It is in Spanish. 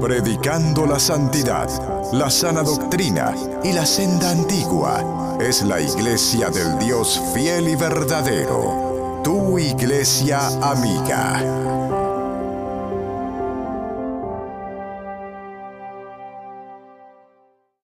predicando la santidad, la sana doctrina y la senda antigua. Es la iglesia del Dios fiel y verdadero, tu iglesia amiga.